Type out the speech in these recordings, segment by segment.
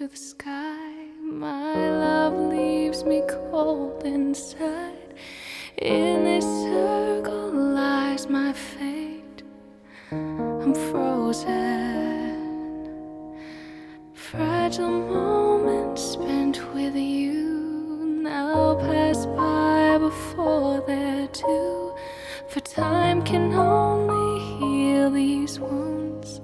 to the sky. My love leaves me cold inside. In this circle lies my fate. I'm frozen. Fragile moments spent with you now pass by before they're due. For time can only heal these wounds.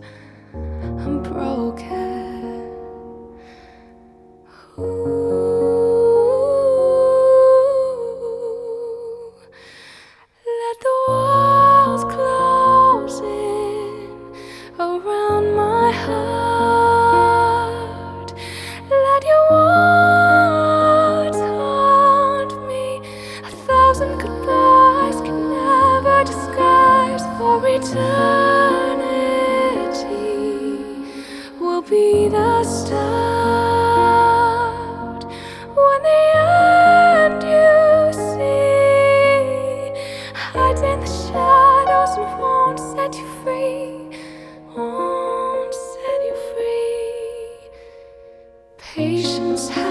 Thousand goodbyes can never disguise for eternity. Patience, how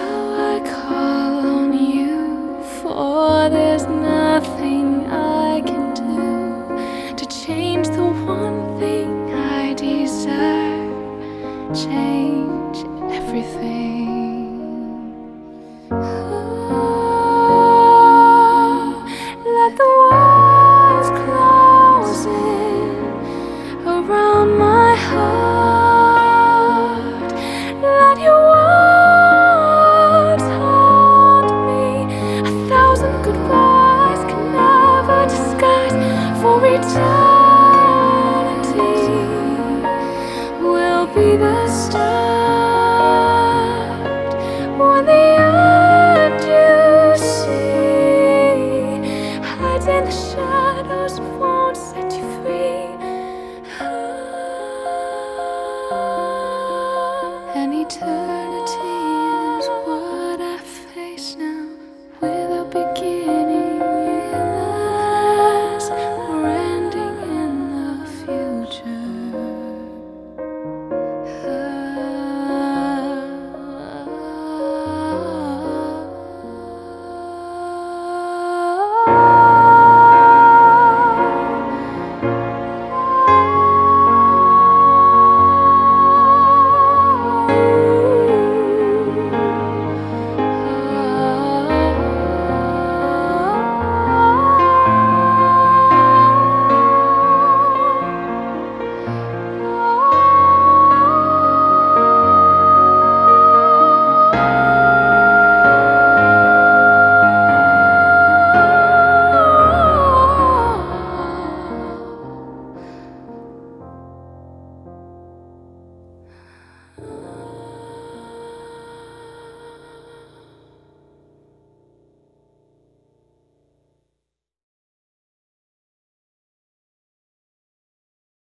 eternity will be the start when the end you see hiding the shadows won't set you free. An eternity.